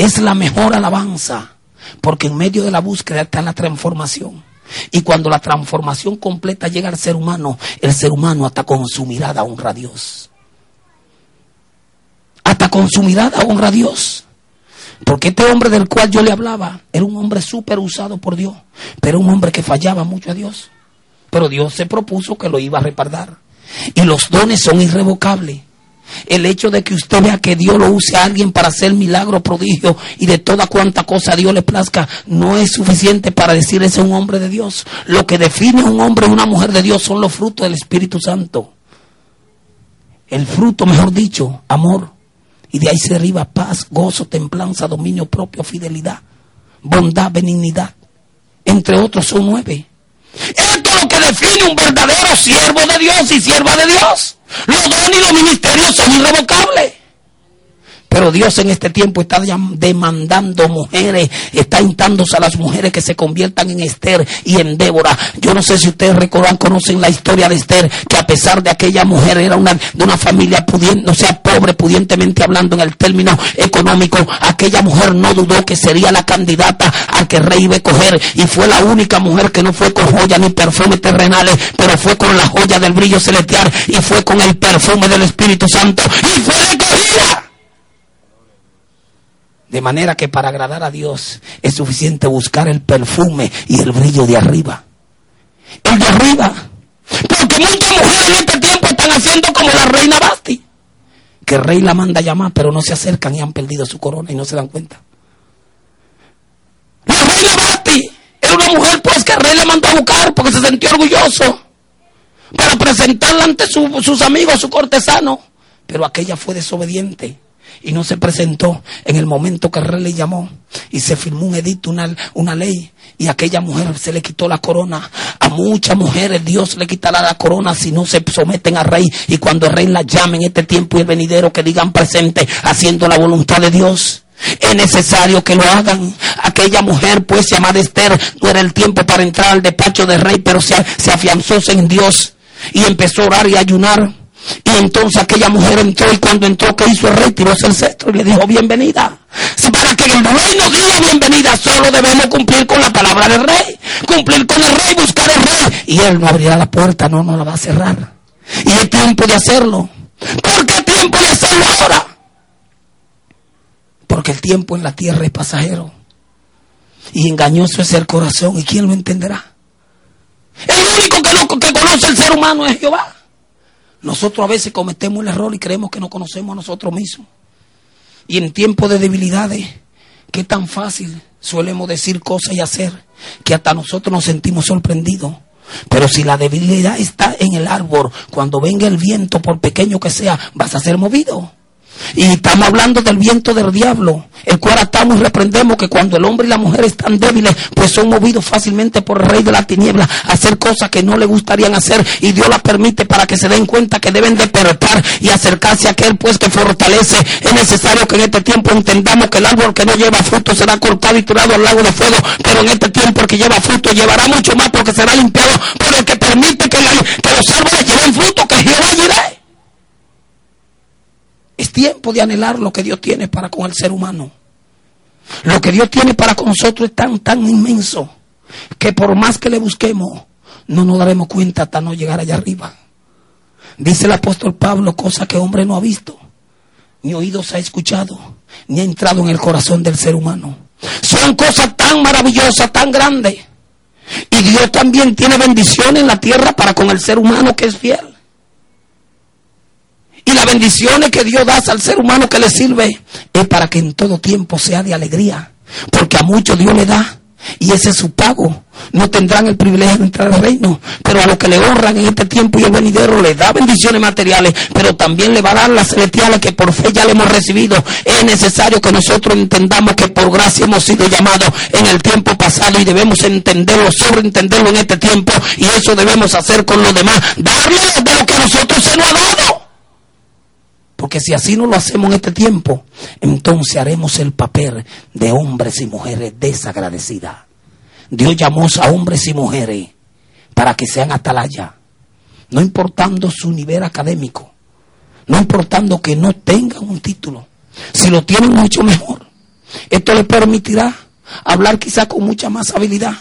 es la mejor alabanza, porque en medio de la búsqueda está la transformación. Y cuando la transformación completa llega al ser humano, el ser humano hasta con su mirada honra a Dios. Hasta con su mirada honra a Dios. Porque este hombre del cual yo le hablaba era un hombre súper usado por Dios, pero un hombre que fallaba mucho a Dios. Pero Dios se propuso que lo iba a repardar. Y los dones son irrevocables. El hecho de que usted vea que Dios lo use a alguien para hacer milagro, prodigio y de toda cuanta cosa Dios le plazca, no es suficiente para decir es un hombre de Dios. Lo que define a un hombre o una mujer de Dios son los frutos del Espíritu Santo. El fruto, mejor dicho, amor. Y de ahí se deriva paz, gozo, templanza, dominio propio, fidelidad, bondad, benignidad. Entre otros son nueve. Esto es lo que define un verdadero siervo de Dios y sierva de Dios. Los dones y los ministerios son irrevocables. Pero Dios en este tiempo está demandando mujeres, está instándose a las mujeres que se conviertan en Esther y en Débora. Yo no sé si ustedes recuerdan, conocen la historia de Esther, que a pesar de aquella mujer era una, de una familia pudiente, no sea pobre, pudientemente hablando en el término económico, aquella mujer no dudó que sería la candidata al que rey iba a coger y fue la única mujer que no fue con joyas ni perfumes terrenales, pero fue con la joya del brillo celestial y fue con el perfume del Espíritu Santo y fue recogida. De manera que para agradar a Dios es suficiente buscar el perfume y el brillo de arriba. El de arriba. Porque muchas mujeres en este tiempo están haciendo como la reina Basti. Que el rey la manda a llamar, pero no se acercan y han perdido su corona y no se dan cuenta. La reina Basti era una mujer pues que el rey la mandó a buscar porque se sintió orgulloso. Para presentarla ante sus amigos, su cortesano. Pero aquella fue desobediente y no se presentó en el momento que el rey le llamó y se firmó un edicto, una, una ley y aquella mujer se le quitó la corona. A muchas mujeres Dios le quitará la corona si no se someten al rey y cuando el rey la llame en este tiempo y el venidero que digan presente haciendo la voluntad de Dios. Es necesario que lo hagan. Aquella mujer, pues, llamada Esther, no era el tiempo para entrar al despacho del rey, pero se, se afianzó en Dios y empezó a orar y a ayunar. Y entonces aquella mujer entró y cuando entró, ¿qué hizo el rey? Tiróse el cetro y le dijo, bienvenida. Si para que el rey nos diga bienvenida, solo debemos cumplir con la palabra del rey. Cumplir con el rey, buscar el rey. Y él no abrirá la puerta, no, no la va a cerrar. Y es tiempo de hacerlo. ¿Por qué tiempo de hacerlo ahora? Porque el tiempo en la tierra es pasajero. Y engañoso es el corazón. ¿Y quién lo entenderá? El único que, no, que conoce el ser humano es Jehová. Nosotros a veces cometemos el error y creemos que no conocemos a nosotros mismos. Y en tiempos de debilidades, qué tan fácil solemos decir cosas y hacer que hasta nosotros nos sentimos sorprendidos. Pero si la debilidad está en el árbol, cuando venga el viento, por pequeño que sea, vas a ser movido. Y estamos hablando del viento del diablo, el cual atamos y reprendemos que cuando el hombre y la mujer están débiles, pues son movidos fácilmente por el rey de la tiniebla a hacer cosas que no le gustarían hacer y Dios las permite para que se den cuenta que deben despertar y acercarse a aquel pues que fortalece. Es necesario que en este tiempo entendamos que el árbol que no lleva fruto será cortado y tirado al lago de fuego, pero en este tiempo el que lleva fruto llevará mucho más porque será limpiado por el que permite que, los árboles lleven fruto, que Jehová diré. Tiempo de anhelar lo que Dios tiene para con el ser humano. Lo que Dios tiene para con nosotros es tan, tan inmenso que por más que le busquemos, no nos daremos cuenta hasta no llegar allá arriba. Dice el apóstol Pablo, cosa que hombre no ha visto, ni oídos ha escuchado, ni ha entrado en el corazón del ser humano. Son cosas tan maravillosas, tan grandes. Y Dios también tiene bendición en la tierra para con el ser humano que es fiel. Y las bendiciones que Dios da al ser humano que le sirve es para que en todo tiempo sea de alegría. Porque a muchos Dios le da. Y ese es su pago. No tendrán el privilegio de entrar al reino. Pero a los que le honran en este tiempo y el venidero le da bendiciones materiales. Pero también le va a dar las celestiales que por fe ya le hemos recibido. Es necesario que nosotros entendamos que por gracia hemos sido llamados en el tiempo pasado. Y debemos entenderlo, sobreentenderlo en este tiempo. Y eso debemos hacer con los demás. Darle de lo que nosotros se nos ha dado. Porque si así no lo hacemos en este tiempo, entonces haremos el papel de hombres y mujeres desagradecidas. Dios llamó a hombres y mujeres para que sean atalaya, no importando su nivel académico, no importando que no tengan un título. Si lo tienen mucho mejor, esto les permitirá hablar quizá con mucha más habilidad,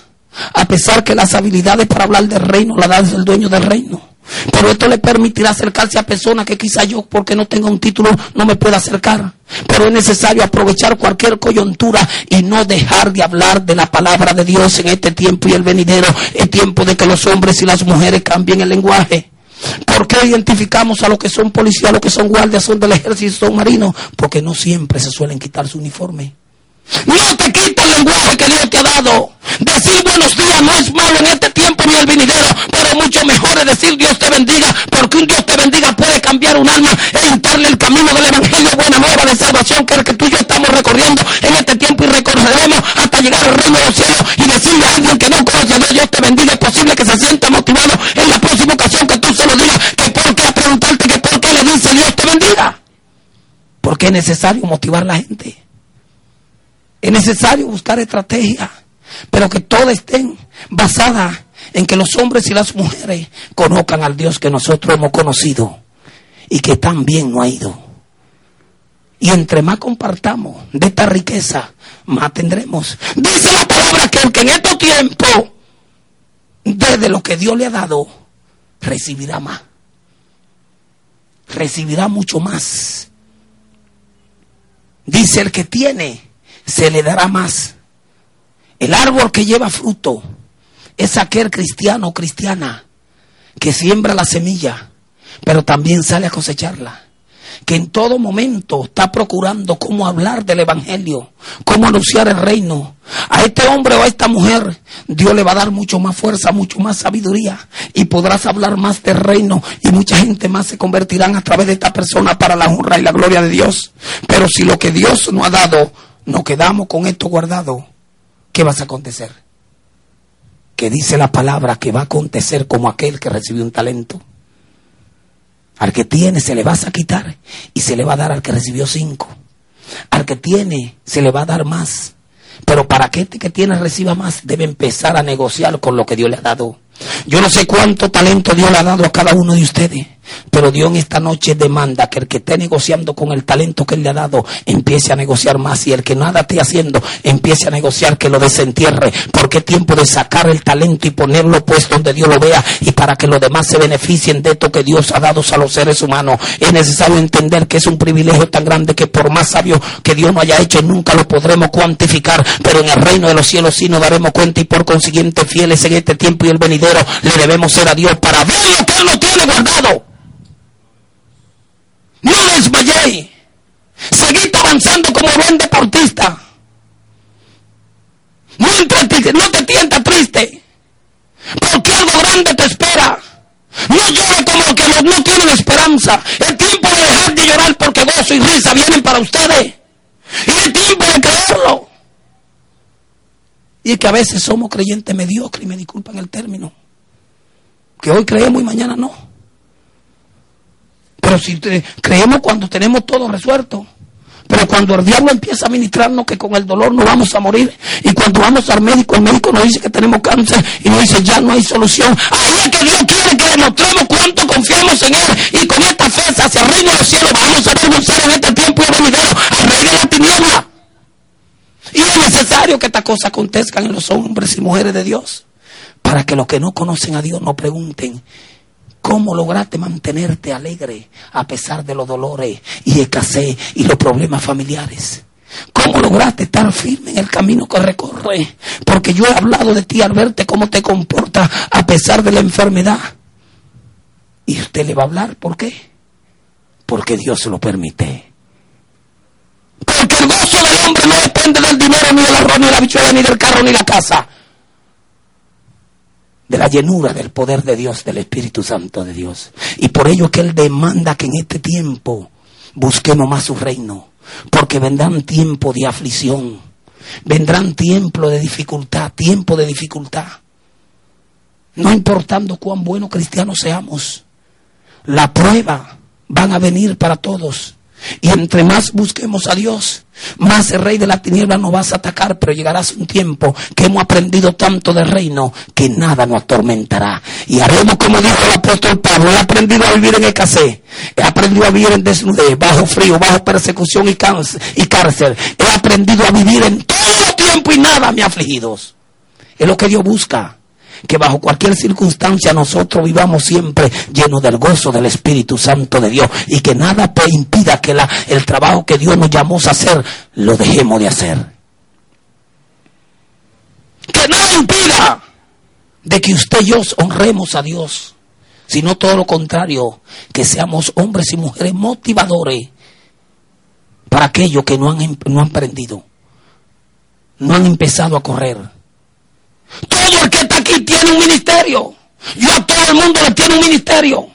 a pesar que las habilidades para hablar del reino las da el dueño del reino. Pero esto le permitirá acercarse a personas que quizá yo, porque no tengo un título, no me pueda acercar. Pero es necesario aprovechar cualquier coyuntura y no dejar de hablar de la palabra de Dios en este tiempo y el venidero. Es tiempo de que los hombres y las mujeres cambien el lenguaje. ¿Por qué identificamos a los que son policías, a los que son guardias, son del ejército, son marinos? Porque no siempre se suelen quitar su uniforme. No te quita el lenguaje que Dios te ha dado. Decir buenos días no es malo en este tiempo ni el venidero, pero mucho mejor es decir Dios te bendiga, porque un Dios te bendiga puede cambiar un alma e entrarle el camino del Evangelio, buena nueva de salvación, que el que tú y yo estamos recorriendo en este tiempo y recorreremos hasta llegar al reino de los cielos y decirle a alguien que no conoce a Dios, Dios te bendiga. Es posible que se sienta motivado en la próxima ocasión que tú se lo digas, que por qué preguntarte que por qué le dice Dios te bendiga. Porque es necesario motivar a la gente. Es necesario buscar estrategias, pero que todas estén basadas en que los hombres y las mujeres conozcan al Dios que nosotros hemos conocido y que tan bien no ha ido. Y entre más compartamos de esta riqueza, más tendremos. Dice la palabra que el que en estos tiempos, desde lo que Dios le ha dado, recibirá más. Recibirá mucho más. Dice el que tiene, se le dará más. El árbol que lleva fruto es aquel cristiano o cristiana que siembra la semilla, pero también sale a cosecharla. Que en todo momento está procurando cómo hablar del Evangelio, cómo anunciar el reino. A este hombre o a esta mujer Dios le va a dar mucho más fuerza, mucho más sabiduría y podrás hablar más del reino y mucha gente más se convertirán a través de esta persona para la honra y la gloria de Dios. Pero si lo que Dios no ha dado nos quedamos con esto guardado, ¿qué va a acontecer? Que dice la palabra que va a acontecer como aquel que recibió un talento. Al que tiene se le va a quitar y se le va a dar al que recibió cinco. Al que tiene se le va a dar más. Pero para que este que tiene reciba más, debe empezar a negociar con lo que Dios le ha dado. Yo no sé cuánto talento Dios le ha dado a cada uno de ustedes. Pero Dios en esta noche demanda que el que esté negociando con el talento que Él le ha dado empiece a negociar más y el que nada esté haciendo empiece a negociar que lo desentierre porque es tiempo de sacar el talento y ponerlo pues donde Dios lo vea y para que los demás se beneficien de esto que Dios ha dado a los seres humanos. Es necesario entender que es un privilegio tan grande que por más sabio que Dios no haya hecho nunca lo podremos cuantificar, pero en el reino de los cielos sí nos daremos cuenta y por consiguiente fieles en este tiempo y el venidero le debemos ser a Dios para ver lo que Él lo tiene guardado. No desmayé. Seguí avanzando como buen deportista. No no te triste. Porque algo grande te espera. No llore como los que no tienen esperanza. El tiempo de dejar de llorar porque gozo y risa vienen para ustedes. Y el tiempo de creerlo. Y es que a veces somos creyentes mediocres, y me disculpan el término. Que hoy creemos y mañana no. Pero si creemos cuando tenemos todo resuelto. Pero cuando el diablo empieza a ministrarnos que con el dolor no vamos a morir, y cuando vamos al médico, el médico nos dice que tenemos cáncer y nos dice ya no hay solución, ahí es que Dios quiere que demostremos cuánto confiamos en Él y con esta fe hacia el reino de los cielos vamos a renunciar en este tiempo y venidero al rey de la tiniebla. Y es necesario que estas cosas acontezcan en los hombres y mujeres de Dios, para que los que no conocen a Dios no pregunten, ¿Cómo lograste mantenerte alegre a pesar de los dolores y escasez y los problemas familiares? ¿Cómo lograste estar firme en el camino que recorre? Porque yo he hablado de ti al verte cómo te comportas a pesar de la enfermedad. Y usted le va a hablar, ¿por qué? Porque Dios se lo permite. Porque el gozo del hombre no depende del dinero, ni del arroz, ni de la bichuela, ni del carro, ni de la casa de la llenura del poder de Dios, del Espíritu Santo de Dios. Y por ello que Él demanda que en este tiempo busquemos más su reino, porque vendrán tiempos de aflicción, vendrán tiempos de dificultad, tiempo de dificultad. No importando cuán buenos cristianos seamos, la prueba van a venir para todos. Y entre más busquemos a Dios, más el rey de la tiniebla nos vas a atacar, pero llegarás un tiempo que hemos aprendido tanto del reino que nada nos atormentará. Y haremos como dijo el apóstol Pablo, he aprendido a vivir en escasez, he aprendido a vivir en desnudez, bajo frío, bajo persecución y, y cárcel. He aprendido a vivir en todo tiempo y nada me ha afligido. Es lo que Dios busca que bajo cualquier circunstancia nosotros vivamos siempre llenos del gozo del Espíritu Santo de Dios y que nada impida que el trabajo que Dios nos llamó a hacer lo dejemos de hacer. Que nada impida de que usted y yo honremos a Dios, sino todo lo contrario, que seamos hombres y mujeres motivadores para aquellos que no han, no han aprendido, no han empezado a correr todo el que está aquí tiene un ministerio. Yo a todo el mundo le tiene un ministerio.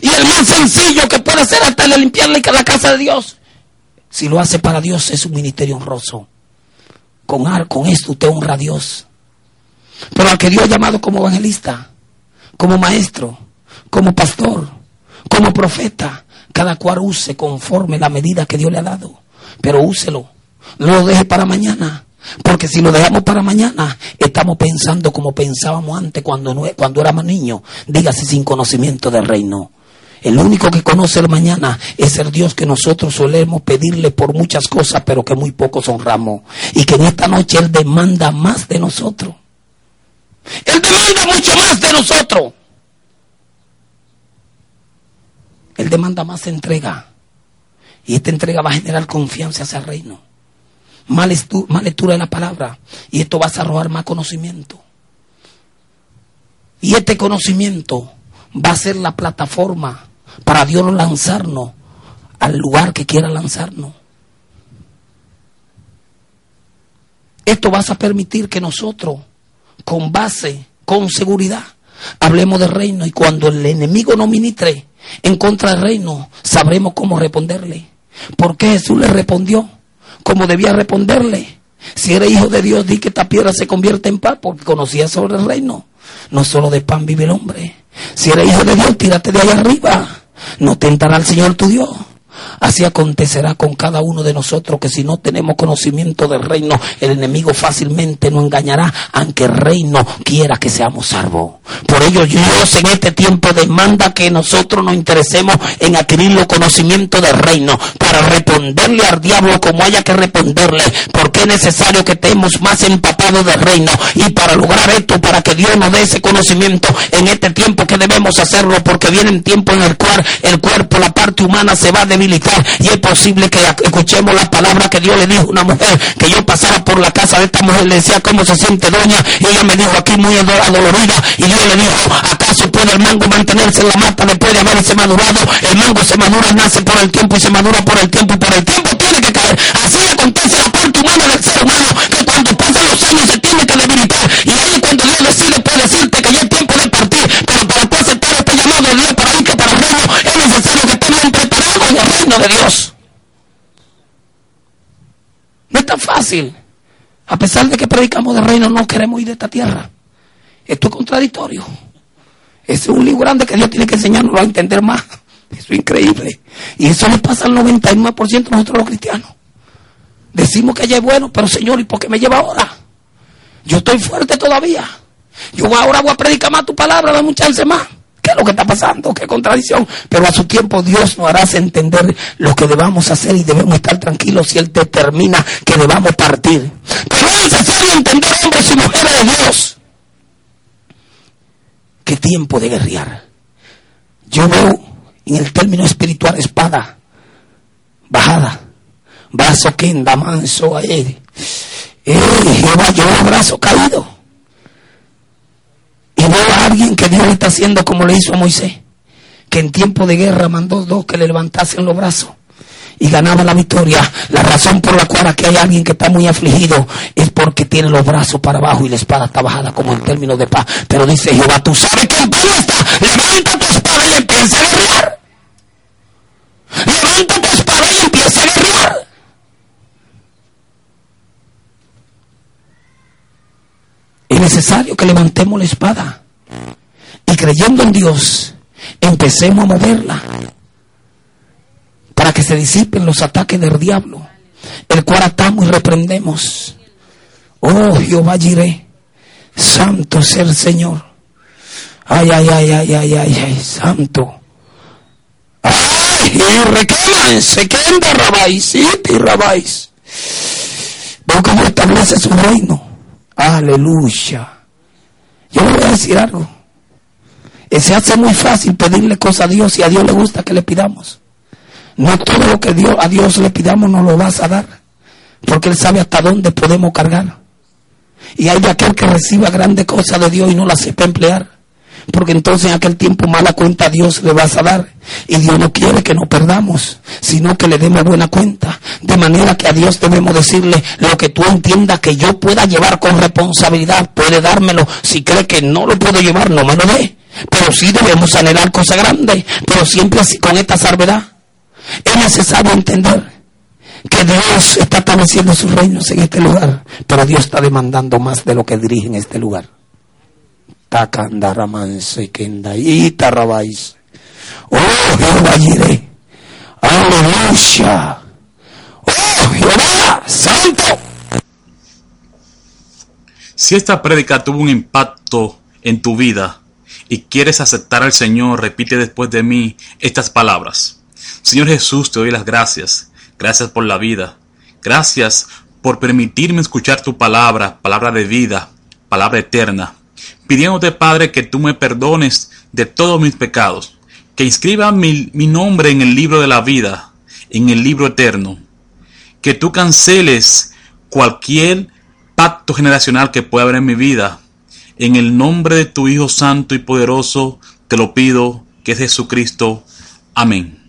Y el más sencillo que puede hacer hasta le limpiarle la casa de Dios. Si lo hace para Dios es un ministerio honroso. Con, con esto usted honra a Dios. Pero al que Dios ha llamado como evangelista, como maestro, como pastor, como profeta, cada cual use conforme la medida que Dios le ha dado. Pero úselo. No lo deje para mañana. Porque si lo dejamos para mañana, estamos pensando como pensábamos antes cuando, no, cuando éramos niños. Dígase sin conocimiento del reino. El único que conoce el mañana es el Dios que nosotros solemos pedirle por muchas cosas, pero que muy pocos honramos. Y que en esta noche Él demanda más de nosotros. Él demanda mucho más de nosotros. Él demanda más entrega. Y esta entrega va a generar confianza hacia el reino más, lectura de la palabra. Y esto va a arrojar más conocimiento. Y este conocimiento va a ser la plataforma para Dios lanzarnos al lugar que quiera lanzarnos. Esto va a permitir que nosotros, con base, con seguridad, hablemos del reino y cuando el enemigo nos ministre en contra del reino, sabremos cómo responderle. Porque Jesús le respondió como debía responderle. Si eres hijo de Dios, di que esta piedra se convierte en pan, porque conocía sobre el reino. No solo de pan vive el hombre. Si eres hijo de Dios, tírate de allá arriba. No tentará al Señor tu Dios. Así acontecerá con cada uno de nosotros que si no tenemos conocimiento del reino, el enemigo fácilmente nos engañará, aunque el reino quiera que seamos salvos. Por ello Dios en este tiempo demanda que nosotros nos interesemos en adquirir los conocimientos del reino para responderle al diablo como haya que responderle, porque es necesario que estemos más empapados del reino y para lograr esto, para que Dios nos dé ese conocimiento en este tiempo que debemos hacerlo, porque viene un tiempo en el cual el cuerpo, la parte humana se va a debilitar y es posible que escuchemos la palabra que Dios le dijo a una mujer que yo pasaba por la casa de esta mujer le decía cómo se siente doña y ella me dijo aquí muy adolorida y Dios le dijo acaso puede el mango mantenerse en la mata después de haberse madurado el mango se madura nace por el tiempo y se madura por el tiempo y por el tiempo tiene que caer. Así acontece la parte humana del ser humano que cuando pasan los años se tiene que debilitar y ahí cuando Dios decide de Dios. No es tan fácil. A pesar de que predicamos de reino, no queremos ir de esta tierra. Esto es contradictorio. Ese es un libro grande que Dios tiene que enseñarnos a entender más. Eso es increíble. Y eso le pasa al 99% de nosotros los cristianos. Decimos que ya es bueno, pero Señor, ¿y por qué me lleva ahora? Yo estoy fuerte todavía. Yo ahora voy a predicar más tu palabra, dame un chance más. ¿Qué es lo que está pasando? ¿Qué contradicción? Pero a su tiempo Dios nos hará entender lo que debamos hacer y debemos estar tranquilos si Él determina que debamos partir. Pero es necesario entender, hombres y mujeres de Dios, qué tiempo de guerrear. Yo veo en el término espiritual espada bajada, brazo quenda, manso a él. Eh, Jehová lleva brazo caído. Y a alguien que Dios está haciendo como le hizo a Moisés, que en tiempo de guerra mandó dos que le levantasen los brazos y ganaba la victoria. La razón por la cual aquí hay alguien que está muy afligido es porque tiene los brazos para abajo y la espada está bajada como en términos de paz. Pero dice Jehová, tú sabes que el está, levanta tu espada y empieza a guerrear. Levanta tu espada y empieza a guerrear. Es necesario que levantemos la espada y creyendo en Dios, empecemos a moverla para que se disipen los ataques del diablo, el cual atamos y reprendemos. Oh Jehová Jiré, santo es el Señor. Ay, ay, ay, ay, ay, ay, ay, santo. Ay, reclámense, que anda rabáis, y rabáis. Veo cómo establece su reino. Aleluya. Yo voy a decir algo. Se hace muy fácil pedirle cosas a Dios y a Dios le gusta que le pidamos. No todo lo que a Dios le pidamos nos lo vas a dar, porque Él sabe hasta dónde podemos cargar. Y hay de aquel que reciba grandes cosas de Dios y no las sepa emplear, porque entonces en aquel tiempo mala cuenta Dios le vas a dar. Y Dios no quiere que nos perdamos, sino que le demos buena cuenta. De manera que a Dios debemos decirle lo que tú entiendas que yo pueda llevar con responsabilidad, puede dármelo. Si cree que no lo puedo llevar, no me lo dé. Pero sí debemos anhelar cosas grandes, pero siempre así con esta salvedad es necesario entender que Dios está estableciendo sus reinos en este lugar, pero Dios está demandando más de lo que dirige en este lugar. Oh, Jehová. Aleluya. Oh, Jehová, santo. Si esta prédica tuvo un impacto en tu vida y quieres aceptar al Señor, repite después de mí estas palabras. Señor Jesús, te doy las gracias. Gracias por la vida. Gracias por permitirme escuchar tu palabra, palabra de vida, palabra eterna. Pidiéndote, Padre, que tú me perdones de todos mis pecados, que inscriba mi, mi nombre en el libro de la vida, en el libro eterno. Que tú canceles cualquier pacto generacional que pueda haber en mi vida. En el nombre de tu Hijo Santo y Poderoso, te lo pido, que es Jesucristo. Amén.